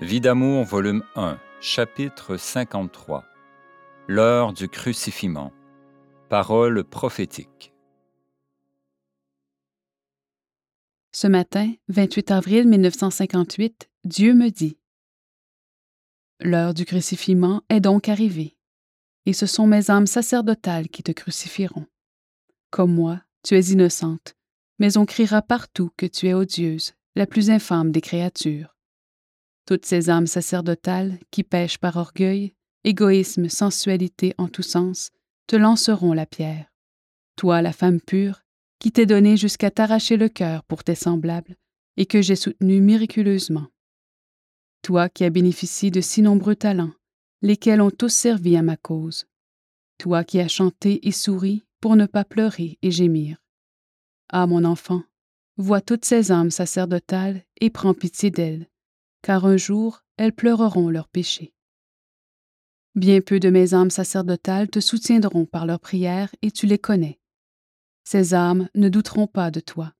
Vie d'amour, volume 1, chapitre 53. L'heure du crucifiement. Parole prophétique. Ce matin, 28 avril 1958, Dieu me dit L'heure du crucifiement est donc arrivée, et ce sont mes âmes sacerdotales qui te crucifieront. Comme moi, tu es innocente, mais on criera partout que tu es odieuse, la plus infâme des créatures. Toutes ces âmes sacerdotales qui pêchent par orgueil, égoïsme, sensualité en tous sens, te lanceront la pierre. Toi, la femme pure, qui t'es donnée jusqu'à t'arracher le cœur pour tes semblables, et que j'ai soutenu miraculeusement. Toi qui as bénéficié de si nombreux talents, lesquels ont tous servi à ma cause. Toi qui as chanté et souri pour ne pas pleurer et gémir. Ah, mon enfant, vois toutes ces âmes sacerdotales et prends pitié d'elles, car un jour elles pleureront leurs péchés. Bien peu de mes âmes sacerdotales te soutiendront par leurs prières et tu les connais. Ces âmes ne douteront pas de toi,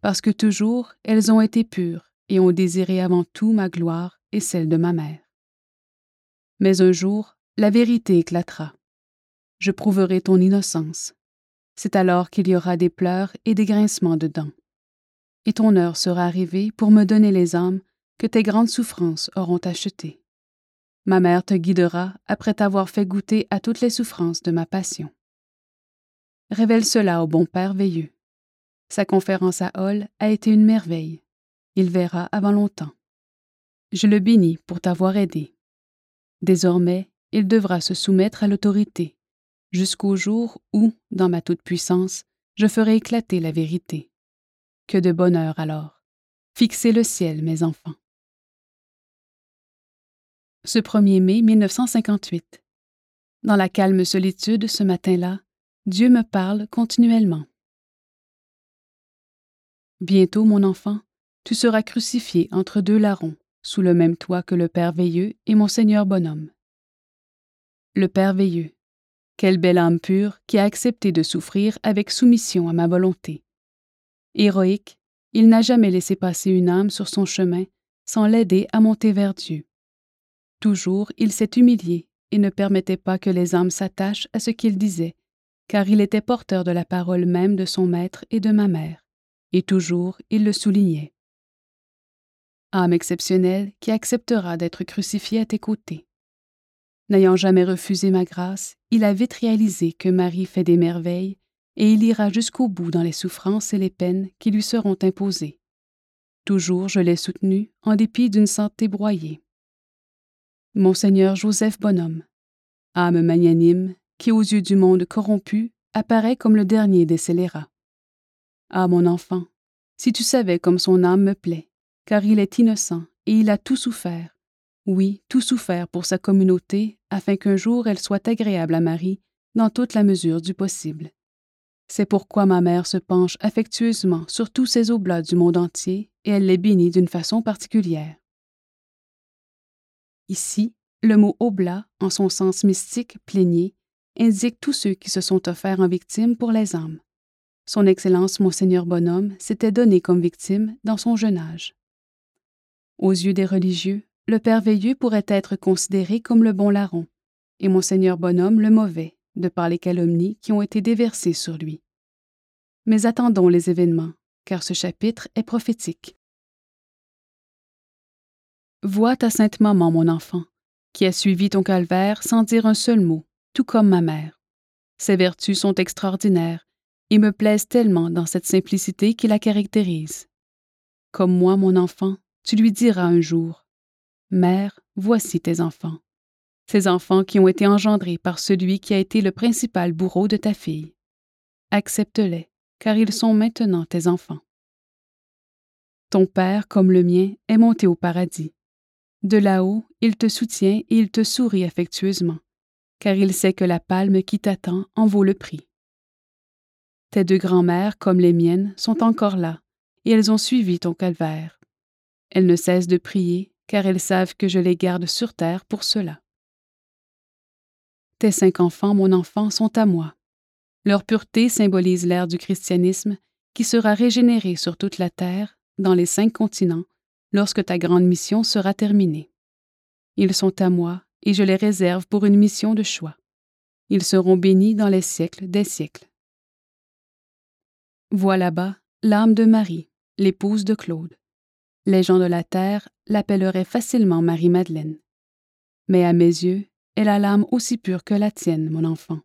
parce que toujours elles ont été pures et ont désiré avant tout ma gloire et celle de ma mère. Mais un jour, la vérité éclatera. Je prouverai ton innocence. C'est alors qu'il y aura des pleurs et des grincements de dents. Et ton heure sera arrivée pour me donner les âmes que tes grandes souffrances auront acheté. Ma mère te guidera après t'avoir fait goûter à toutes les souffrances de ma passion. Révèle cela au bon Père Veilleux. Sa conférence à Hall a été une merveille. Il verra avant longtemps. Je le bénis pour t'avoir aidé. Désormais, il devra se soumettre à l'autorité, jusqu'au jour où, dans ma toute-puissance, je ferai éclater la vérité. Que de bonheur alors. Fixez le ciel, mes enfants ce 1er mai 1958. Dans la calme solitude ce matin-là, Dieu me parle continuellement. Bientôt, mon enfant, tu seras crucifié entre deux larrons, sous le même toit que le Père Veilleux et mon Seigneur bonhomme. Le Père Veilleux, quelle belle âme pure qui a accepté de souffrir avec soumission à ma volonté. Héroïque, il n'a jamais laissé passer une âme sur son chemin sans l'aider à monter vers Dieu. Toujours, il s'est humilié et ne permettait pas que les âmes s'attachent à ce qu'il disait, car il était porteur de la parole même de son maître et de ma mère, et toujours il le soulignait. Âme exceptionnelle qui acceptera d'être crucifiée à tes côtés. N'ayant jamais refusé ma grâce, il a vite réalisé que Marie fait des merveilles, et il ira jusqu'au bout dans les souffrances et les peines qui lui seront imposées. Toujours je l'ai soutenu en dépit d'une santé broyée. Monseigneur Joseph Bonhomme, âme magnanime qui, aux yeux du monde corrompu, apparaît comme le dernier des scélérats. Ah, mon enfant, si tu savais comme son âme me plaît, car il est innocent et il a tout souffert, oui, tout souffert pour sa communauté, afin qu'un jour elle soit agréable à Marie dans toute la mesure du possible. C'est pourquoi ma mère se penche affectueusement sur tous ces oblats du monde entier et elle les bénit d'une façon particulière. Ici, le mot oblat, en son sens mystique, plénier, indique tous ceux qui se sont offerts en victime pour les âmes. Son Excellence Monseigneur Bonhomme s'était donné comme victime dans son jeune âge. Aux yeux des religieux, le Père Veilleux pourrait être considéré comme le bon larron, et Monseigneur Bonhomme le mauvais, de par les calomnies qui ont été déversées sur lui. Mais attendons les événements, car ce chapitre est prophétique. Vois ta sainte maman, mon enfant, qui a suivi ton calvaire sans dire un seul mot, tout comme ma mère. Ses vertus sont extraordinaires et me plaisent tellement dans cette simplicité qui la caractérise. Comme moi, mon enfant, tu lui diras un jour Mère, voici tes enfants. Ces enfants qui ont été engendrés par celui qui a été le principal bourreau de ta fille. Accepte-les, car ils sont maintenant tes enfants. Ton Père, comme le mien, est monté au paradis. De là-haut, il te soutient et il te sourit affectueusement, car il sait que la palme qui t'attend en vaut le prix. Tes deux grands-mères, comme les miennes, sont encore là, et elles ont suivi ton calvaire. Elles ne cessent de prier, car elles savent que je les garde sur terre pour cela. Tes cinq enfants, mon enfant, sont à moi. Leur pureté symbolise l'ère du christianisme qui sera régénéré sur toute la terre, dans les cinq continents, lorsque ta grande mission sera terminée. Ils sont à moi, et je les réserve pour une mission de choix. Ils seront bénis dans les siècles des siècles. Vois là-bas l'âme de Marie, l'épouse de Claude. Les gens de la terre l'appelleraient facilement Marie-Madeleine. Mais à mes yeux, elle a l'âme aussi pure que la tienne, mon enfant.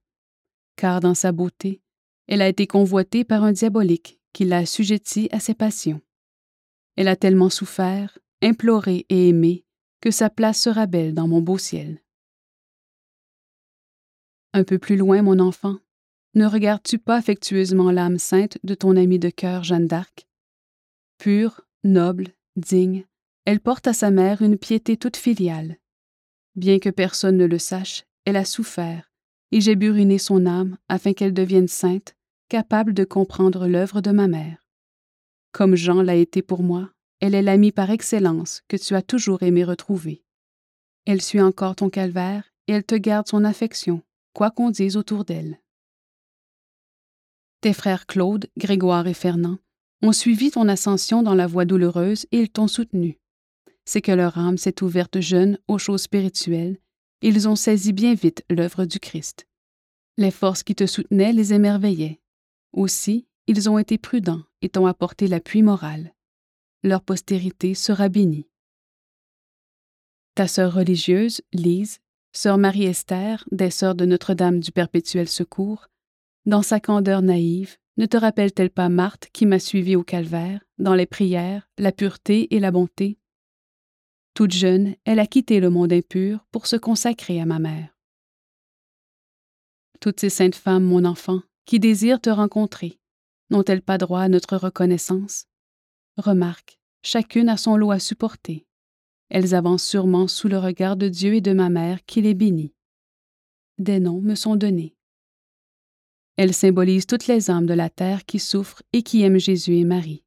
Car dans sa beauté, elle a été convoitée par un diabolique qui l'a assujettie à ses passions. Elle a tellement souffert, imploré et aimé que sa place sera belle dans mon beau ciel. Un peu plus loin, mon enfant, ne regardes-tu pas affectueusement l'âme sainte de ton amie de cœur Jeanne d'Arc? Pure, noble, digne, elle porte à sa mère une piété toute filiale. Bien que personne ne le sache, elle a souffert, et j'ai buriné son âme afin qu'elle devienne sainte, capable de comprendre l'œuvre de ma mère. Comme Jean l'a été pour moi, elle est l'amie par excellence que tu as toujours aimé retrouver. Elle suit encore ton calvaire et elle te garde son affection, quoi qu'on dise autour d'elle. Tes frères Claude, Grégoire et Fernand ont suivi ton ascension dans la voie douloureuse et ils t'ont soutenu. C'est que leur âme s'est ouverte jeune aux choses spirituelles, ils ont saisi bien vite l'œuvre du Christ. Les forces qui te soutenaient les émerveillaient. Aussi, ils ont été prudents et t'ont apporté l'appui moral. Leur postérité sera bénie. Ta sœur religieuse, Lise, sœur Marie-Esther, des sœurs de Notre-Dame du Perpétuel Secours, dans sa candeur naïve, ne te rappelle-t-elle pas Marthe qui m'a suivi au calvaire, dans les prières, la pureté et la bonté? Toute jeune, elle a quitté le monde impur pour se consacrer à ma mère. Toutes ces saintes femmes, mon enfant, qui désirent te rencontrer, n'ont-elles pas droit à notre reconnaissance? Remarque, chacune a son lot à supporter. Elles avancent sûrement sous le regard de Dieu et de ma mère qui les bénit. Des noms me sont donnés. Elles symbolisent toutes les âmes de la terre qui souffrent et qui aiment Jésus et Marie.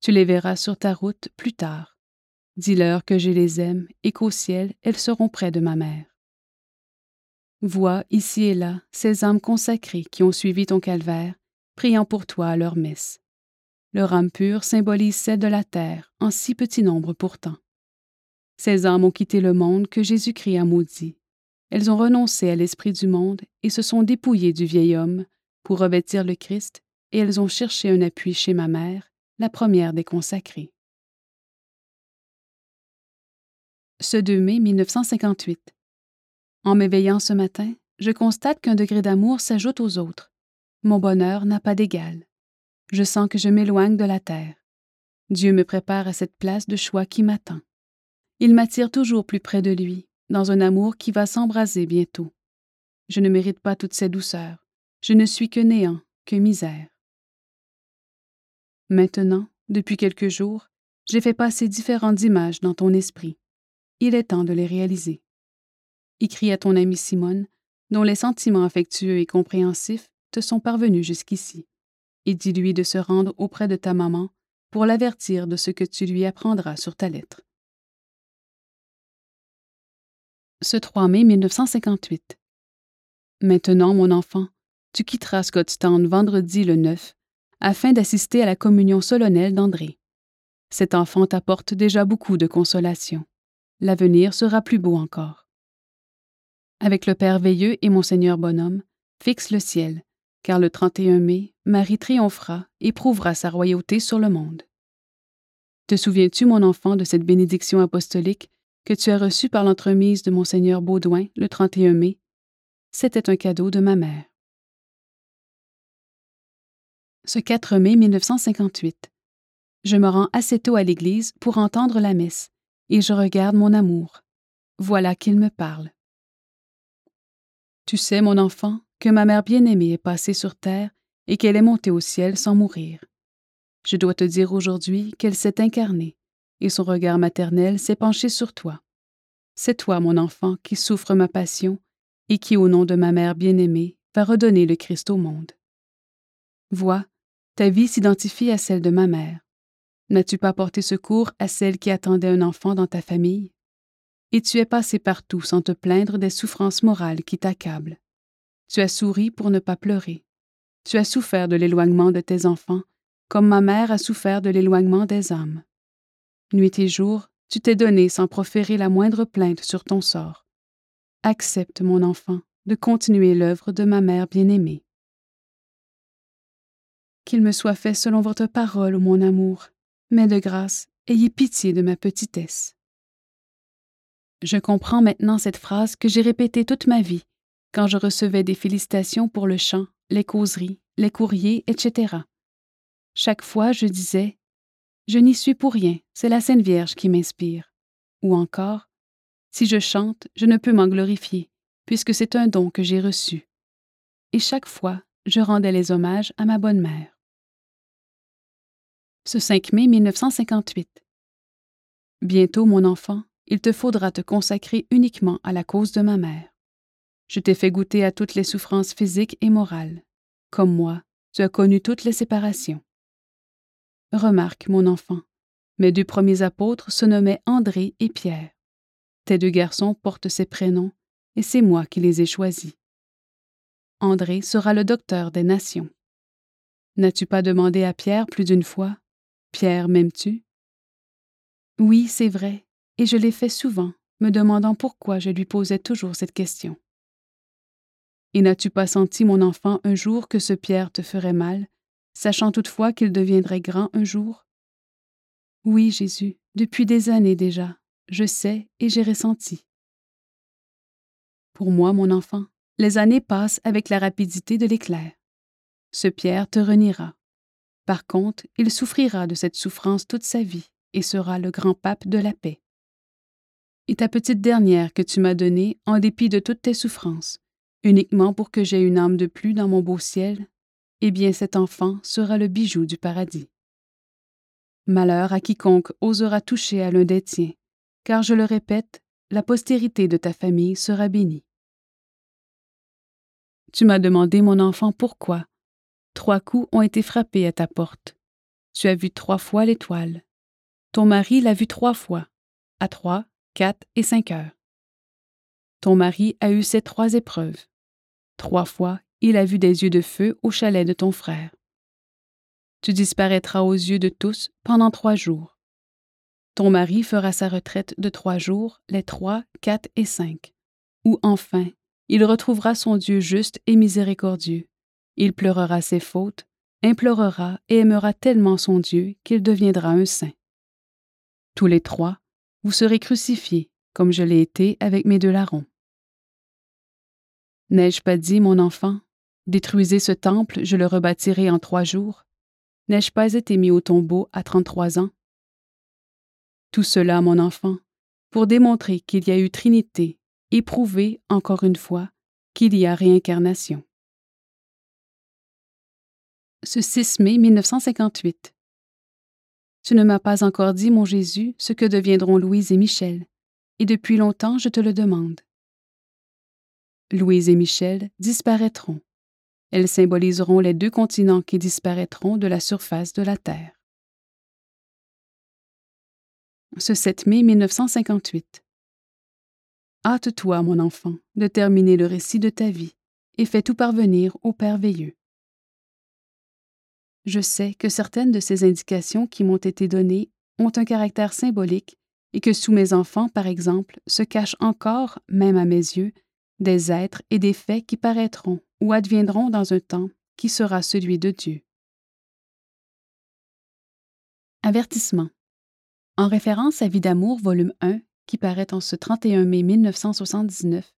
Tu les verras sur ta route plus tard. Dis-leur que je les aime et qu'au ciel, elles seront près de ma mère. Vois ici et là ces âmes consacrées qui ont suivi ton calvaire, priant pour toi à leur messe. Leur âme pure symbolise celle de la terre, en si petit nombre pourtant. Ces âmes ont quitté le monde que Jésus-Christ a maudit. Elles ont renoncé à l'esprit du monde et se sont dépouillées du vieil homme pour revêtir le Christ, et elles ont cherché un appui chez ma mère, la première des consacrées. Ce 2 mai 1958. En m'éveillant ce matin, je constate qu'un degré d'amour s'ajoute aux autres. Mon bonheur n'a pas d'égal. Je sens que je m'éloigne de la terre. Dieu me prépare à cette place de choix qui m'attend. Il m'attire toujours plus près de lui, dans un amour qui va s'embraser bientôt. Je ne mérite pas toutes ces douceurs. Je ne suis que néant, que misère. Maintenant, depuis quelques jours, j'ai fait passer différentes images dans ton esprit il est temps de les réaliser. Écris à ton amie Simone, dont les sentiments affectueux et compréhensifs sont parvenus jusqu'ici, et dis-lui de se rendre auprès de ta maman pour l'avertir de ce que tu lui apprendras sur ta lettre. Ce 3 mai 1958. Maintenant, mon enfant, tu quitteras Scottstown vendredi le 9 afin d'assister à la communion solennelle d'André. Cet enfant t'apporte déjà beaucoup de consolation l'avenir sera plus beau encore. Avec le Père Veilleux et Monseigneur Bonhomme, fixe le ciel, car le 31 mai, Marie triomphera et prouvera sa royauté sur le monde. Te souviens-tu, mon enfant, de cette bénédiction apostolique que tu as reçue par l'entremise de Monseigneur Baudouin le 31 mai? C'était un cadeau de ma mère. Ce 4 mai 1958. Je me rends assez tôt à l'église pour entendre la messe et je regarde mon amour. Voilà qu'il me parle. Tu sais, mon enfant, que ma mère bien-aimée est passée sur terre et qu'elle est montée au ciel sans mourir. Je dois te dire aujourd'hui qu'elle s'est incarnée, et son regard maternel s'est penché sur toi. C'est toi, mon enfant, qui souffre ma passion, et qui, au nom de ma mère bien-aimée, va redonner le Christ au monde. Vois, ta vie s'identifie à celle de ma mère. N'as-tu pas porté secours à celle qui attendait un enfant dans ta famille? Et tu es passé partout sans te plaindre des souffrances morales qui t'accablent. Tu as souri pour ne pas pleurer. Tu as souffert de l'éloignement de tes enfants, comme ma mère a souffert de l'éloignement des âmes. Nuit et jour, tu t'es donné sans proférer la moindre plainte sur ton sort. Accepte, mon enfant, de continuer l'œuvre de ma mère bien-aimée. Qu'il me soit fait selon votre parole, mon amour, mais de grâce, ayez pitié de ma petitesse. Je comprends maintenant cette phrase que j'ai répétée toute ma vie, quand je recevais des félicitations pour le chant, les causeries, les courriers, etc. Chaque fois, je disais Je n'y suis pour rien, c'est la Sainte Vierge qui m'inspire. Ou encore Si je chante, je ne peux m'en glorifier, puisque c'est un don que j'ai reçu. Et chaque fois, je rendais les hommages à ma bonne mère. Ce 5 mai 1958. Bientôt, mon enfant, il te faudra te consacrer uniquement à la cause de ma mère. Je t'ai fait goûter à toutes les souffrances physiques et morales. Comme moi, tu as connu toutes les séparations. Remarque, mon enfant, mes deux premiers apôtres se nommaient André et Pierre. Tes deux garçons portent ces prénoms, et c'est moi qui les ai choisis. André sera le docteur des nations. N'as-tu pas demandé à Pierre plus d'une fois Pierre, m'aimes-tu? Oui, c'est vrai, et je l'ai fait souvent, me demandant pourquoi je lui posais toujours cette question. Et n'as-tu pas senti, mon enfant, un jour que ce Pierre te ferait mal, sachant toutefois qu'il deviendrait grand un jour? Oui, Jésus, depuis des années déjà, je sais et j'ai ressenti. Pour moi, mon enfant, les années passent avec la rapidité de l'éclair. Ce Pierre te reniera. Par contre, il souffrira de cette souffrance toute sa vie et sera le grand pape de la paix. Et ta petite dernière que tu m'as donnée en dépit de toutes tes souffrances, uniquement pour que j'aie une âme de plus dans mon beau ciel, eh bien cet enfant sera le bijou du paradis. Malheur à quiconque osera toucher à l'un des tiens, car je le répète, la postérité de ta famille sera bénie. Tu m'as demandé, mon enfant, pourquoi. Trois coups ont été frappés à ta porte. Tu as vu trois fois l'étoile. Ton mari l'a vue trois fois, à trois, quatre et cinq heures. Ton mari a eu ces trois épreuves. Trois fois, il a vu des yeux de feu au chalet de ton frère. Tu disparaîtras aux yeux de tous pendant trois jours. Ton mari fera sa retraite de trois jours, les trois, quatre et cinq, où enfin il retrouvera son Dieu juste et miséricordieux. Il pleurera ses fautes, implorera et aimera tellement son Dieu qu'il deviendra un saint. Tous les trois, vous serez crucifiés, comme je l'ai été avec mes deux larrons. N'ai-je pas dit, mon enfant, détruisez ce temple, je le rebâtirai en trois jours? N'ai-je pas été mis au tombeau à trente-trois ans? Tout cela, mon enfant, pour démontrer qu'il y a eu Trinité et prouver, encore une fois, qu'il y a réincarnation. Ce 6 mai 1958. Tu ne m'as pas encore dit, mon Jésus, ce que deviendront Louise et Michel, et depuis longtemps je te le demande. Louise et Michel disparaîtront. Elles symboliseront les deux continents qui disparaîtront de la surface de la Terre. Ce 7 mai 1958. Hâte-toi, mon enfant, de terminer le récit de ta vie et fais tout parvenir au Père veilleux. Je sais que certaines de ces indications qui m'ont été données ont un caractère symbolique et que sous mes enfants, par exemple, se cachent encore, même à mes yeux, des êtres et des faits qui paraîtront ou adviendront dans un temps qui sera celui de Dieu. Avertissement. En référence à Vie d'amour, volume 1, qui paraît en ce 31 mai 1979,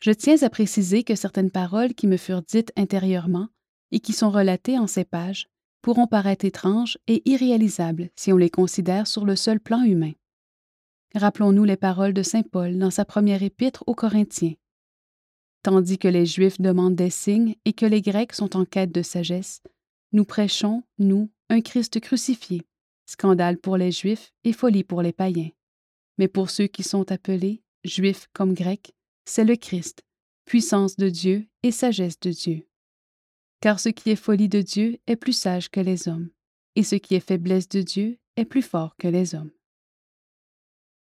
je tiens à préciser que certaines paroles qui me furent dites intérieurement et qui sont relatées en ces pages pourront paraître étranges et irréalisables si on les considère sur le seul plan humain. Rappelons-nous les paroles de Saint Paul dans sa première épître aux Corinthiens. Tandis que les Juifs demandent des signes et que les Grecs sont en quête de sagesse, nous prêchons, nous, un Christ crucifié, scandale pour les Juifs et folie pour les païens. Mais pour ceux qui sont appelés, Juifs comme Grecs, c'est le Christ, puissance de Dieu et sagesse de Dieu. Car ce qui est folie de Dieu est plus sage que les hommes, et ce qui est faiblesse de Dieu est plus fort que les hommes.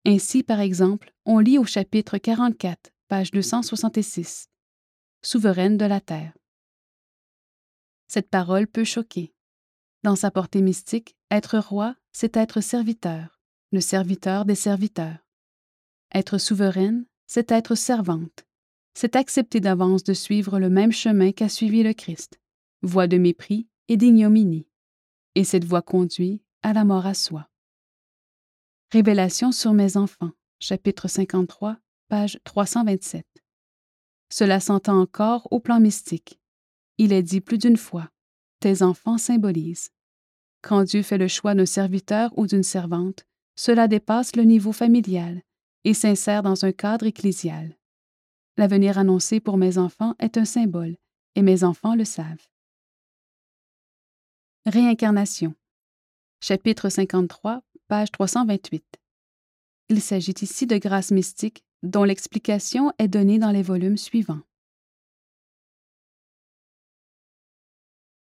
Ainsi, par exemple, on lit au chapitre 44, page 266. Souveraine de la terre. Cette parole peut choquer. Dans sa portée mystique, être roi, c'est être serviteur, le serviteur des serviteurs. Être souveraine, c'est être servante, c'est accepter d'avance de suivre le même chemin qu'a suivi le Christ, voie de mépris et d'ignominie, et cette voie conduit à la mort à soi. Révélation sur mes enfants, chapitre 53, page 327. Cela s'entend encore au plan mystique. Il est dit plus d'une fois Tes enfants symbolisent. Quand Dieu fait le choix d'un serviteur ou d'une servante, cela dépasse le niveau familial et s'insère dans un cadre ecclésial. L'avenir annoncé pour mes enfants est un symbole, et mes enfants le savent. Réincarnation. Chapitre 53, page 328. Il s'agit ici de grâce mystique dont l'explication est donnée dans les volumes suivants.